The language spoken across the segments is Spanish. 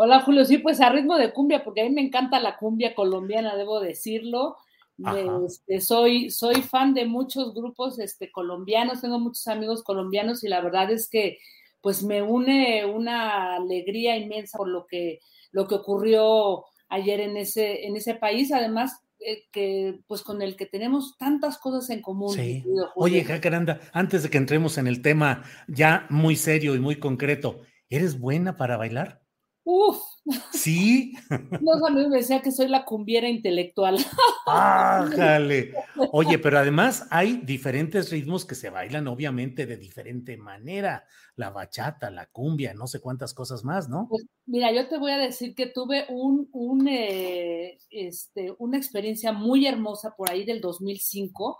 Hola Julio, sí, pues a ritmo de cumbia, porque a mí me encanta la cumbia colombiana, debo decirlo. Este, soy, soy fan de muchos grupos este, colombianos, tengo muchos amigos colombianos y la verdad es que pues me une una alegría inmensa por lo que, lo que ocurrió ayer en ese, en ese país, además eh, que pues con el que tenemos tantas cosas en común. Sí. Oye, Jacaranda, antes de que entremos en el tema ya muy serio y muy concreto, ¿eres buena para bailar? Uf. Sí. Los amigos me decían que soy la cumbiera intelectual. Ájale. Oye, pero además hay diferentes ritmos que se bailan obviamente de diferente manera. La bachata, la cumbia, no sé cuántas cosas más, ¿no? Pues mira, yo te voy a decir que tuve un, un eh, este, una experiencia muy hermosa por ahí del 2005.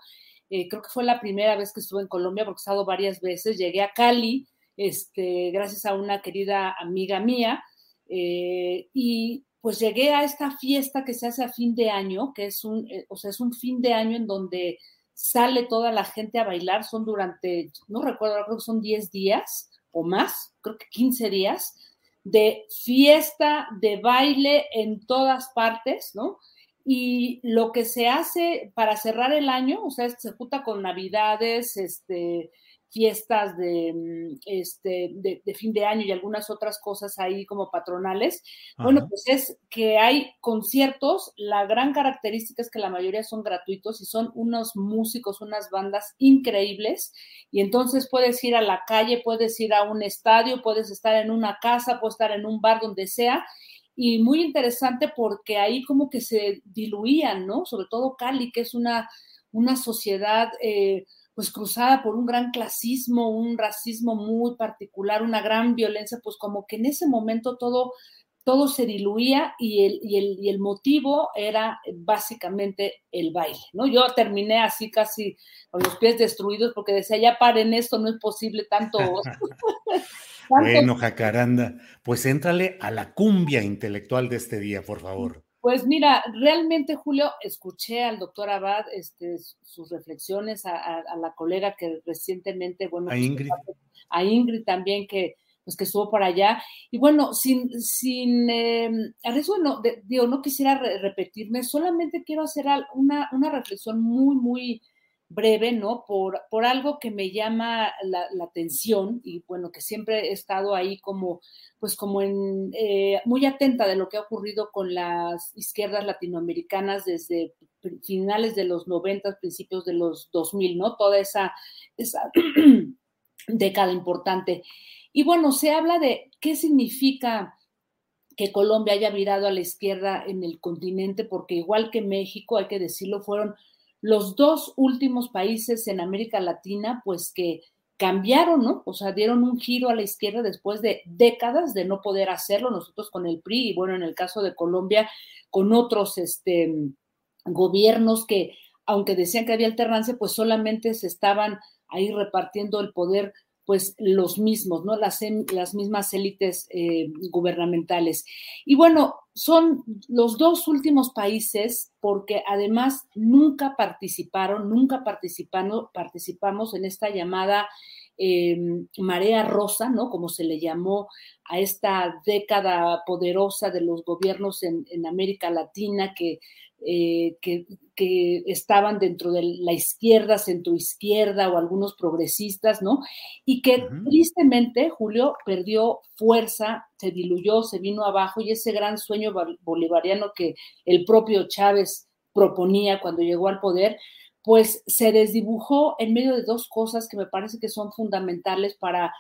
Eh, creo que fue la primera vez que estuve en Colombia porque he estado varias veces. Llegué a Cali, este, gracias a una querida amiga mía eh, y pues llegué a esta fiesta que se hace a fin de año, que es un, eh, o sea, es un fin de año en donde sale toda la gente a bailar, son durante, no recuerdo, creo que son 10 días o más, creo que 15 días, de fiesta, de baile en todas partes, ¿no? Y lo que se hace para cerrar el año, o sea, se junta con navidades, este, fiestas de, mm, este, de, de, fin de año y algunas otras cosas ahí como patronales. Ajá. Bueno, pues es que hay conciertos, la gran característica es que la mayoría son gratuitos y son unos músicos, unas bandas increíbles y entonces puedes ir a la calle, puedes ir a un estadio, puedes estar en una casa, puedes estar en un bar donde sea y muy interesante porque ahí como que se diluían, ¿no? Sobre todo Cali, que es una, una sociedad... Eh, pues cruzada por un gran clasismo, un racismo muy particular, una gran violencia, pues como que en ese momento todo, todo se diluía y el, y, el, y el motivo era básicamente el baile, ¿no? Yo terminé así casi con los pies destruidos porque decía, ya paren esto, no es posible tanto... bueno, Jacaranda, pues éntrale a la cumbia intelectual de este día, por favor. Pues mira, realmente, Julio, escuché al doctor Abad este, sus reflexiones, a, a, a, la colega que recientemente, bueno, a Ingrid, a Ingrid también, que pues que estuvo por allá. Y bueno, sin, sin eh, no, de, digo, no quisiera re repetirme, solamente quiero hacer una, una reflexión muy, muy breve, ¿no? Por, por algo que me llama la, atención y bueno, que siempre he estado ahí como, pues como en, eh, muy atenta de lo que ha ocurrido con las izquierdas latinoamericanas desde finales de los 90, principios de los 2000, ¿no? Toda esa, esa década importante. Y bueno, se habla de qué significa que Colombia haya virado a la izquierda en el continente, porque igual que México, hay que decirlo, fueron los dos últimos países en América Latina, pues que cambiaron, ¿no? O sea, dieron un giro a la izquierda después de décadas de no poder hacerlo, nosotros con el PRI y bueno, en el caso de Colombia, con otros este, gobiernos que, aunque decían que había alternancia, pues solamente se estaban ahí repartiendo el poder pues los mismos, ¿no? Las, las mismas élites eh, gubernamentales. Y bueno, son los dos últimos países porque además nunca participaron, nunca participando, participamos en esta llamada eh, marea rosa, ¿no? Como se le llamó a esta década poderosa de los gobiernos en, en América Latina que eh, que, estaban dentro de la izquierda, centroizquierda o algunos progresistas, ¿no? Y que tristemente Julio perdió fuerza, se diluyó, se vino abajo y ese gran sueño bolivariano que el propio Chávez proponía cuando llegó al poder, pues se desdibujó en medio de dos cosas que me parece que son fundamentales para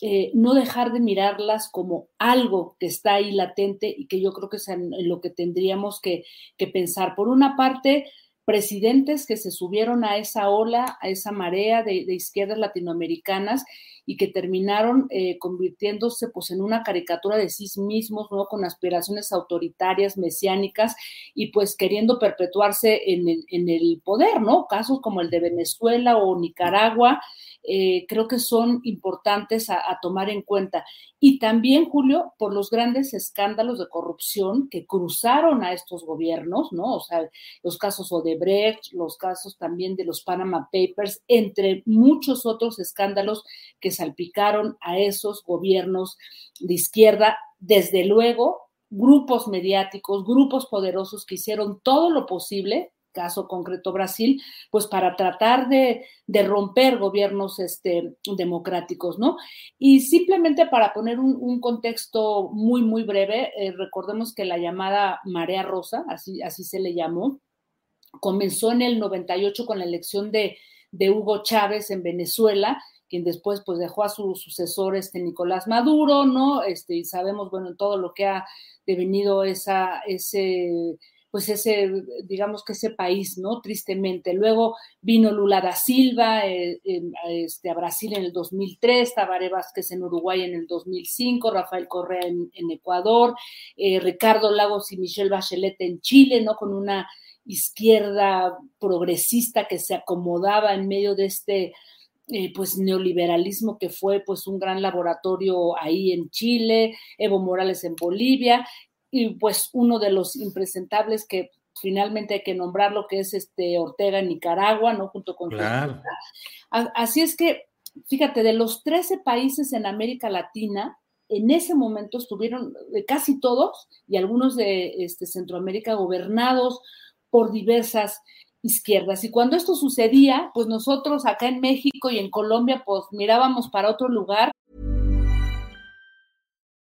eh, no dejar de mirarlas como algo que está ahí latente y que yo creo que es en, lo que tendríamos que, pensar. Por una parte, presidentes que se subieron a esa ola, a esa marea de, izquierdas latinoamericanas y que terminaron eh, convirtiéndose pues en una caricatura de sí mismos, ¿no? Con aspiraciones autoritarias, mesiánicas y pues queriendo perpetuarse en el, en el poder, ¿no? Casos como el de Venezuela o Nicaragua, eh, creo que son importantes a, tomar en cuenta. Y también, Julio, por los grandes escándalos de corrupción que cruzaron a estos gobiernos, ¿no? O sea, los casos Odebrecht, los casos también de los Panama Papers, entre muchos otros escándalos que salpicaron a esos gobiernos de izquierda. Desde luego, grupos mediáticos, grupos poderosos que hicieron todo lo posible caso concreto Brasil, pues para tratar de, romper gobiernos este, democráticos, ¿no? Y simplemente para poner un, contexto muy, muy breve, eh, recordemos que la llamada Marea Rosa, así, así se le llamó, comenzó en el 98 con la elección de, de Hugo Chávez en Venezuela, quien después pues dejó a su sucesor este Nicolás Maduro, ¿no? Este, y sabemos, bueno, todo lo que ha devenido esa, ese pues ese, digamos que ese país, ¿no? Tristemente. Luego vino Lula da Silva eh, este, a Brasil en el 2003, Tabaré Vázquez en Uruguay en el 2005, Rafael Correa en, Ecuador, eh, Ricardo Lagos y Michelle Bachelet en Chile, ¿no? Con una izquierda progresista que se acomodaba en medio de este eh, pues neoliberalismo que fue pues un gran laboratorio ahí en Chile, Evo Morales en Bolivia y pues uno de los impresentables que finalmente hay que nombrarlo, que es este Ortega en Nicaragua, ¿no? Junto con... Claro. Así es que, fíjate, de los 13 países en América Latina, en ese momento estuvieron eh, casi todos y algunos de este, Centroamérica gobernados por diversas izquierdas. Y cuando esto sucedía, pues nosotros acá en México y en Colombia, pues mirábamos para otro lugar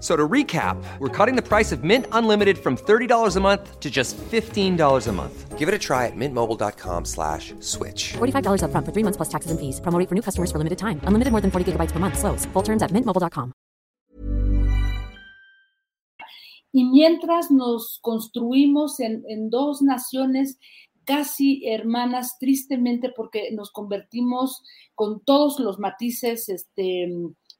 So to recap, we're cutting the price of Mint Unlimited from $30 a month to just $15 a month. Give it a try at mintmobile.com slash switch. $45 up front for three months plus taxes and fees. Promo for new customers for limited time. Unlimited more than 40 gigabytes per month. Slows. Full terms at mintmobile.com. Y mientras nos construimos en, en dos naciones casi hermanas, tristemente, porque nos convertimos con todos los matices, este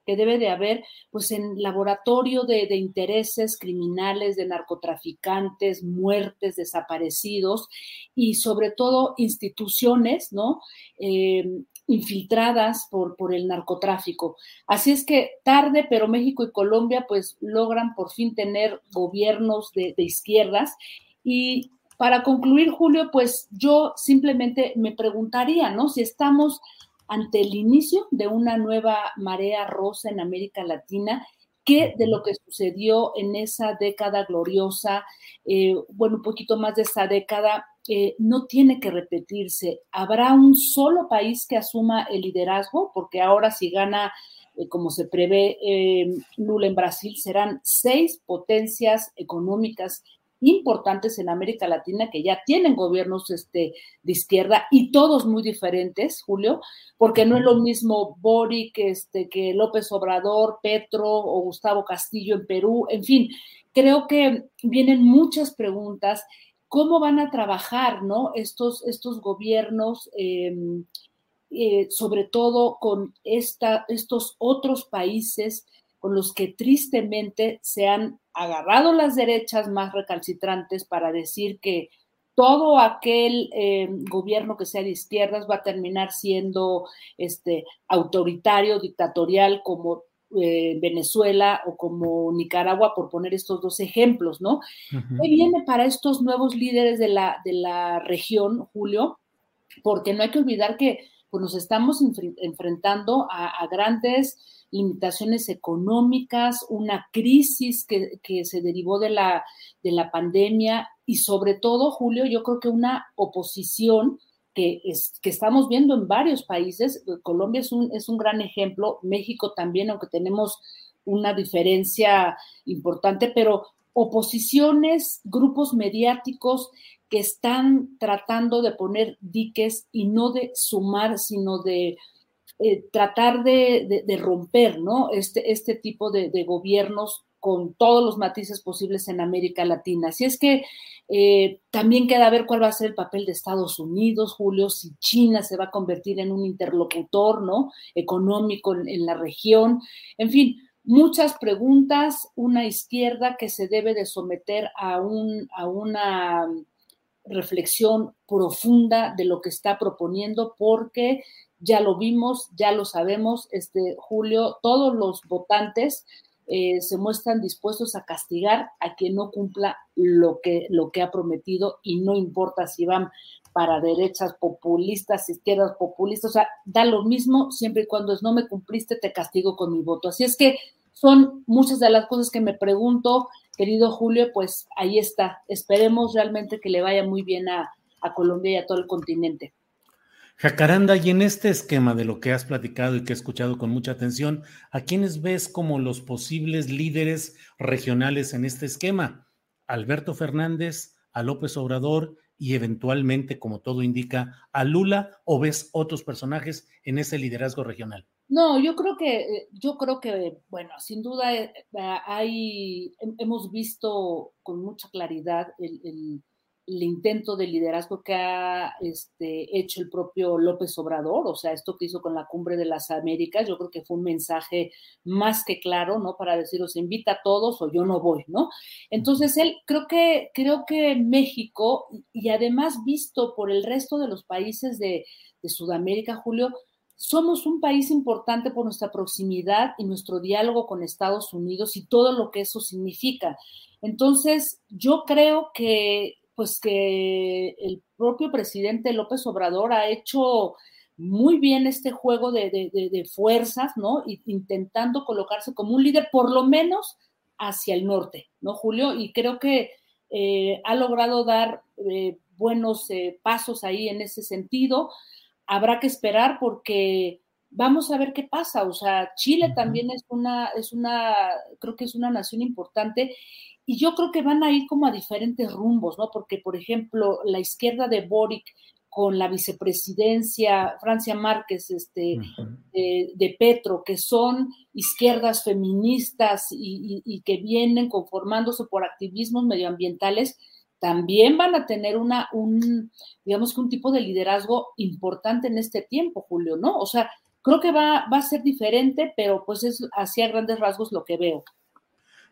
que debe de haber, pues en laboratorio de, intereses criminales, de narcotraficantes, muertes, desaparecidos y sobre todo instituciones, ¿no? Eh, infiltradas por, por el narcotráfico. Así es que tarde, pero México y Colombia pues logran por fin tener gobiernos de, de izquierdas y para concluir, Julio, pues yo simplemente me preguntaría, ¿no? Si estamos ante el inicio de una nueva marea rosa en América Latina, ¿qué de lo que sucedió en esa década gloriosa, eh, bueno, un poquito más de esa década, eh, no tiene que repetirse. ¿Habrá un solo país que asuma el liderazgo? Porque ahora si gana, eh, como se prevé Lula en Brasil, serán seis potencias económicas importantes en América Latina que ya tienen gobiernos este, de izquierda y todos muy diferentes, Julio, porque no es lo mismo Boric este, que López Obrador, Petro o Gustavo Castillo en Perú, en fin, creo que vienen muchas preguntas. ¿Cómo van a trabajar ¿no? estos, estos gobiernos, eh, eh, sobre todo con esta, estos otros países con los que tristemente se han agarrado las derechas más recalcitrantes para decir que todo aquel eh, gobierno que sea de izquierdas va a terminar siendo este, autoritario, dictatorial, como eh, Venezuela o como Nicaragua, por poner estos dos ejemplos, ¿no? ¿Qué viene para estos nuevos líderes de la, de la región, Julio? Porque no hay que olvidar que pues, nos estamos enfrentando a, a grandes limitaciones económicas, una crisis que, se derivó de la, de la pandemia y sobre todo, Julio, yo creo que una oposición que, es, que estamos viendo en varios países. Colombia es un, es un gran ejemplo, México también, aunque tenemos una diferencia importante, pero oposiciones, grupos mediáticos que están tratando de poner diques y no de sumar, sino de eh, tratar de, romper ¿no? este, este tipo de, gobiernos con todos los matices posibles en América Latina. Así es que eh, también queda ver cuál va a ser el papel de Estados Unidos, Julio, si China se va a convertir en un interlocutor ¿no? económico en, la región. En fin, muchas preguntas, una izquierda que se debe de someter a, un, a una reflexión profunda de lo que está proponiendo porque ya lo vimos, ya lo sabemos, este Julio, todos los votantes eh, se muestran dispuestos a castigar a quien no cumpla lo que, lo que ha prometido y no importa si van para derechas populistas, izquierdas populistas, o sea, da lo mismo siempre y cuando es no me cumpliste, te castigo con mi voto. Así es que son muchas de las cosas que me pregunto, querido Julio, pues ahí está. Esperemos realmente que le vaya muy bien a, a Colombia y a todo el continente. Jacaranda, y en este esquema de lo que has platicado y que he escuchado con mucha atención, ¿a quiénes ves como los posibles líderes regionales en este esquema? ¿Alberto Fernández, a López Obrador y eventualmente, como todo indica, a Lula o ves otros personajes en ese liderazgo regional? No, yo creo que, eh, yo creo que, bueno, sin duda eh, hay, hemos visto con mucha claridad el el intento de liderazgo que ha este, hecho el propio López Obrador, o sea, esto que hizo con la cumbre de las Américas, yo creo que fue un mensaje más que claro, ¿no? Para deciros, invita a todos o yo no voy, ¿no? Entonces, él, creo que, creo que México, y además visto por el resto de los países de Sudamérica, Julio, somos un país importante por nuestra proximidad y nuestro diálogo con Estados Unidos y todo lo que eso significa. Entonces, yo creo que pues que el propio presidente López Obrador ha hecho muy bien este juego de, fuerzas, ¿no? intentando colocarse como un líder, por lo menos hacia el norte, ¿no, Julio? Y creo que eh, ha logrado dar eh, buenos eh, pasos ahí en ese sentido. Habrá que esperar porque vamos a ver qué pasa. O sea, Chile también es una, es una, creo que es una nación importante y yo creo que van a ir como a diferentes rumbos, ¿no? Porque, por ejemplo, la izquierda de Boric con la vicepresidencia Francia Márquez este, de, Petro, que son izquierdas feministas y, que vienen conformándose por activismos medioambientales, también van a tener una, un, digamos que un tipo de liderazgo importante en este tiempo, Julio, ¿no? O sea, creo que va, va a ser diferente, pero pues es así a grandes rasgos lo que veo.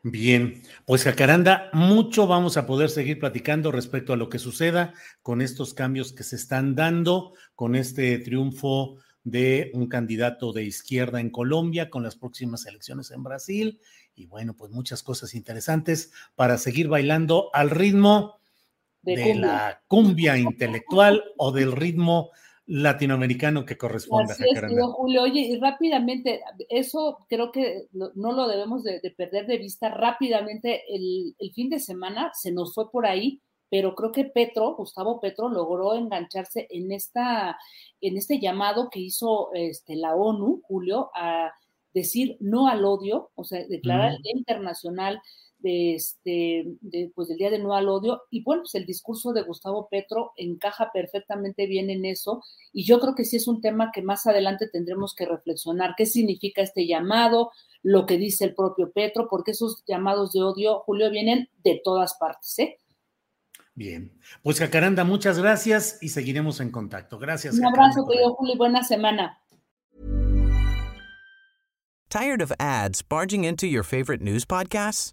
Bien, pues Jacaranda, mucho vamos a poder seguir platicando respecto a lo que suceda con estos cambios que se están dando, con este triunfo de un candidato de izquierda en Colombia, con las próximas elecciones en Brasil, y bueno, pues muchas cosas interesantes para seguir bailando al ritmo de, la cumbia intelectual o del ritmo latinoamericano que corresponde Así a Julio. Oye, y rápidamente, eso creo que no lo debemos de, perder de vista. Rápidamente, el, fin de semana se nos fue por ahí, pero creo que Petro, Gustavo Petro, logró engancharse en, esta, en este llamado que hizo este, la ONU, Julio, a decir no al odio, o sea, declarar el Día Internacional de este, pues del Día de No al Odio. Y bueno, pues el discurso de Gustavo Petro encaja perfectamente bien en eso. Y yo creo que sí es un tema que más adelante tendremos que reflexionar. ¿Qué significa este llamado? Lo que dice el propio Petro, porque esos llamados de odio, Julio, vienen de todas partes, ¿eh? Bien, pues Jacaranda, muchas gracias y seguiremos en contacto. Gracias. Un abrazo, querido Julio, buena semana. Tired of ads barging into your favorite news podcasts?